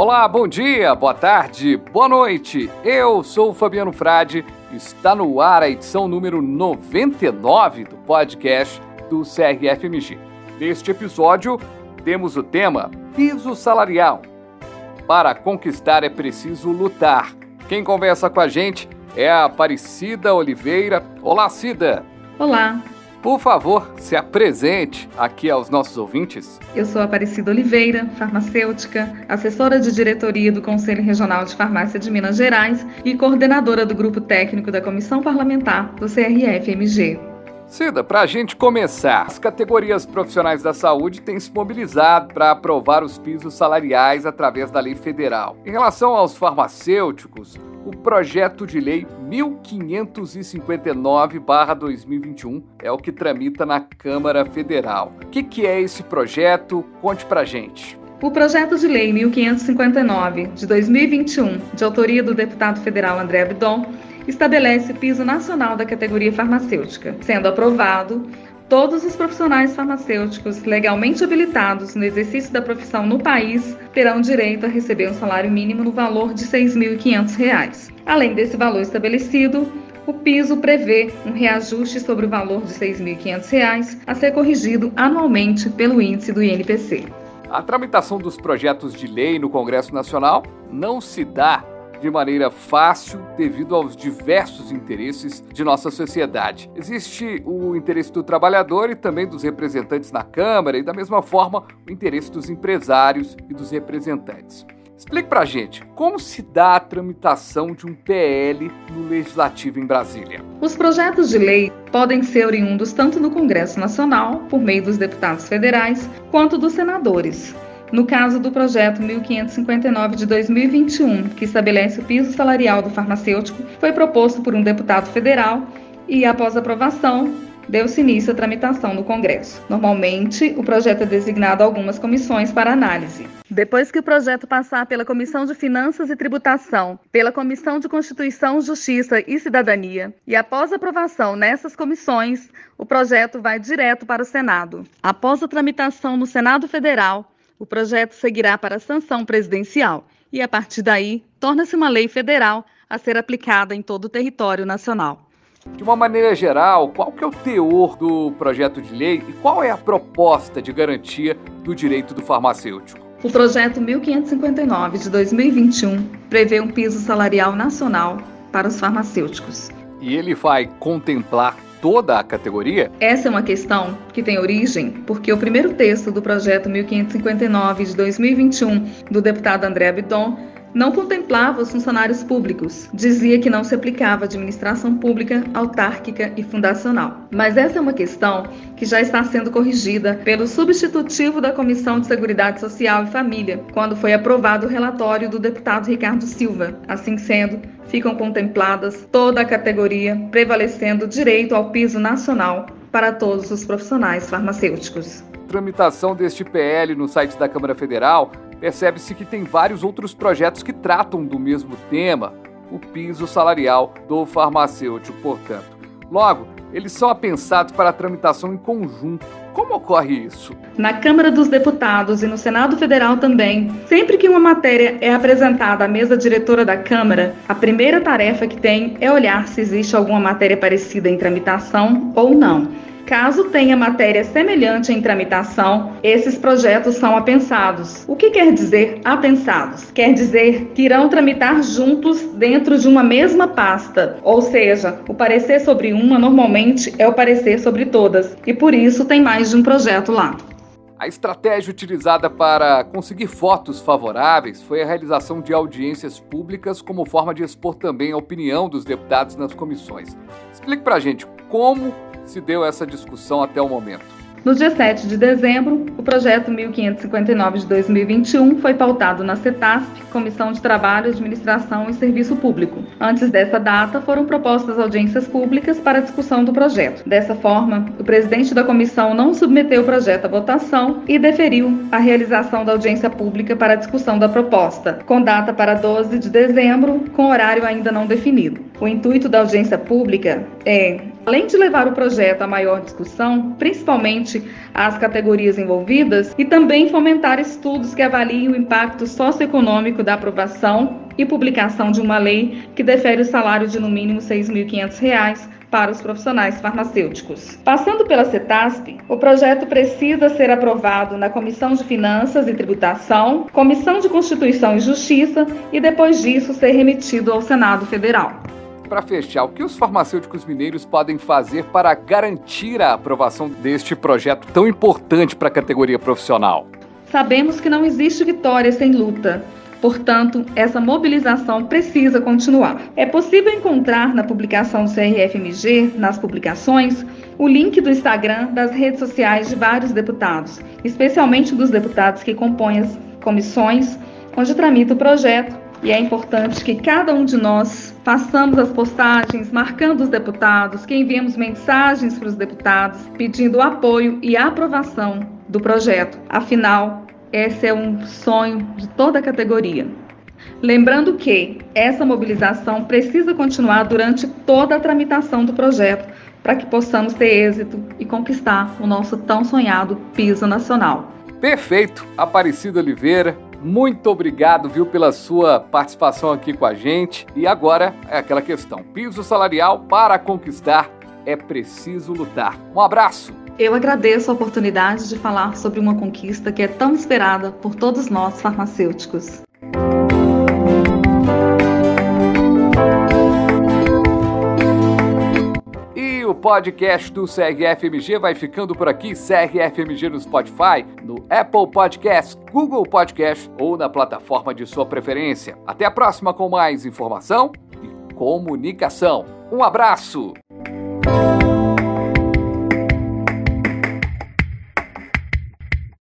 Olá, bom dia, boa tarde, boa noite. Eu sou o Fabiano Frade. Está no ar a edição número 99 do podcast do CRFMG. Neste episódio, temos o tema Piso Salarial. Para conquistar é preciso lutar. Quem conversa com a gente é a Aparecida Oliveira. Olá, Cida. Olá. Por favor, se apresente aqui aos nossos ouvintes. Eu sou Aparecida Oliveira, farmacêutica, assessora de diretoria do Conselho Regional de Farmácia de Minas Gerais e coordenadora do grupo técnico da Comissão Parlamentar do CRF-MG. Cida, para a gente começar, as categorias profissionais da saúde têm se mobilizado para aprovar os pisos salariais através da lei federal. Em relação aos farmacêuticos, o projeto de lei 1559-2021 é o que tramita na Câmara Federal. O que, que é esse projeto? Conte para gente. O projeto de lei 1559 de 2021, de autoria do deputado federal André Abdon, estabelece piso nacional da categoria farmacêutica. Sendo aprovado, todos os profissionais farmacêuticos legalmente habilitados no exercício da profissão no país terão direito a receber um salário mínimo no valor de R$ 6.500. Além desse valor estabelecido, o piso prevê um reajuste sobre o valor de R$ 6.500 a ser corrigido anualmente pelo índice do INPC. A tramitação dos projetos de lei no Congresso Nacional não se dá de maneira fácil devido aos diversos interesses de nossa sociedade. Existe o interesse do trabalhador e também dos representantes na Câmara, e da mesma forma o interesse dos empresários e dos representantes. Explique pra gente como se dá a tramitação de um PL no Legislativo em Brasília. Os projetos de lei podem ser oriundos tanto do Congresso Nacional, por meio dos deputados federais, quanto dos senadores. No caso do projeto 1559 de 2021, que estabelece o piso salarial do farmacêutico, foi proposto por um deputado federal e, após aprovação, deu-se início à tramitação no Congresso. Normalmente, o projeto é designado a algumas comissões para análise. Depois que o projeto passar pela Comissão de Finanças e Tributação, pela Comissão de Constituição, Justiça e Cidadania, e após aprovação nessas comissões, o projeto vai direto para o Senado. Após a tramitação no Senado Federal, o projeto seguirá para a sanção presidencial e, a partir daí, torna-se uma lei federal a ser aplicada em todo o território nacional. De uma maneira geral, qual que é o teor do projeto de lei e qual é a proposta de garantia do direito do farmacêutico? O projeto 1559 de 2021 prevê um piso salarial nacional para os farmacêuticos. E ele vai contemplar toda a categoria? Essa é uma questão que tem origem porque o primeiro texto do projeto 1559 de 2021 do deputado André Abidon não contemplava os funcionários públicos, dizia que não se aplicava administração pública, autárquica e fundacional. Mas essa é uma questão que já está sendo corrigida pelo substitutivo da Comissão de Seguridade Social e Família, quando foi aprovado o relatório do deputado Ricardo Silva. Assim sendo, ficam contempladas toda a categoria, prevalecendo o direito ao piso nacional para todos os profissionais farmacêuticos. Tramitação deste PL no site da Câmara Federal percebe-se que tem vários outros projetos que tratam do mesmo tema, o piso salarial do farmacêutico, portanto. Logo, eles são apensados para a tramitação em conjunto. Como ocorre isso? Na Câmara dos Deputados e no Senado Federal também, sempre que uma matéria é apresentada à mesa diretora da Câmara, a primeira tarefa que tem é olhar se existe alguma matéria parecida em tramitação ou não. Caso tenha matéria semelhante em tramitação, esses projetos são apensados. O que quer dizer apensados? Quer dizer que irão tramitar juntos dentro de uma mesma pasta, ou seja, o parecer sobre uma normalmente é o parecer sobre todas, e por isso tem mais de um projeto lá. A estratégia utilizada para conseguir fotos favoráveis foi a realização de audiências públicas como forma de expor também a opinião dos deputados nas comissões. Explique pra gente como se deu essa discussão até o momento? No dia 7 de dezembro, o projeto 1559 de 2021 foi pautado na CETASP, Comissão de Trabalho, Administração e Serviço Público. Antes dessa data, foram propostas audiências públicas para discussão do projeto. Dessa forma, o presidente da comissão não submeteu o projeto à votação e deferiu a realização da audiência pública para a discussão da proposta, com data para 12 de dezembro, com horário ainda não definido. O intuito da audiência pública é, além de levar o projeto a maior discussão, principalmente às categorias envolvidas, e também fomentar estudos que avaliem o impacto socioeconômico da aprovação e publicação de uma lei que defere o salário de no mínimo R$ 6.500 para os profissionais farmacêuticos. Passando pela CETASP, o projeto precisa ser aprovado na Comissão de Finanças e Tributação, Comissão de Constituição e Justiça e depois disso ser remetido ao Senado Federal. Para fechar, o que os farmacêuticos mineiros podem fazer para garantir a aprovação deste projeto tão importante para a categoria profissional? Sabemos que não existe vitória sem luta. Portanto, essa mobilização precisa continuar. É possível encontrar na publicação do CRFMG, nas publicações, o link do Instagram das redes sociais de vários deputados, especialmente dos deputados que compõem as comissões onde tramita o projeto. E é importante que cada um de nós façamos as postagens marcando os deputados, que enviemos mensagens para os deputados pedindo apoio e aprovação do projeto. Afinal, esse é um sonho de toda a categoria. Lembrando que essa mobilização precisa continuar durante toda a tramitação do projeto para que possamos ter êxito e conquistar o nosso tão sonhado piso nacional. Perfeito, Aparecida Oliveira. Muito obrigado, viu, pela sua participação aqui com a gente. E agora é aquela questão: piso salarial para conquistar é preciso lutar. Um abraço. Eu agradeço a oportunidade de falar sobre uma conquista que é tão esperada por todos nós farmacêuticos. Podcast do CRFMG vai ficando por aqui. CRFMG no Spotify, no Apple Podcast, Google Podcast ou na plataforma de sua preferência. Até a próxima com mais informação e comunicação. Um abraço!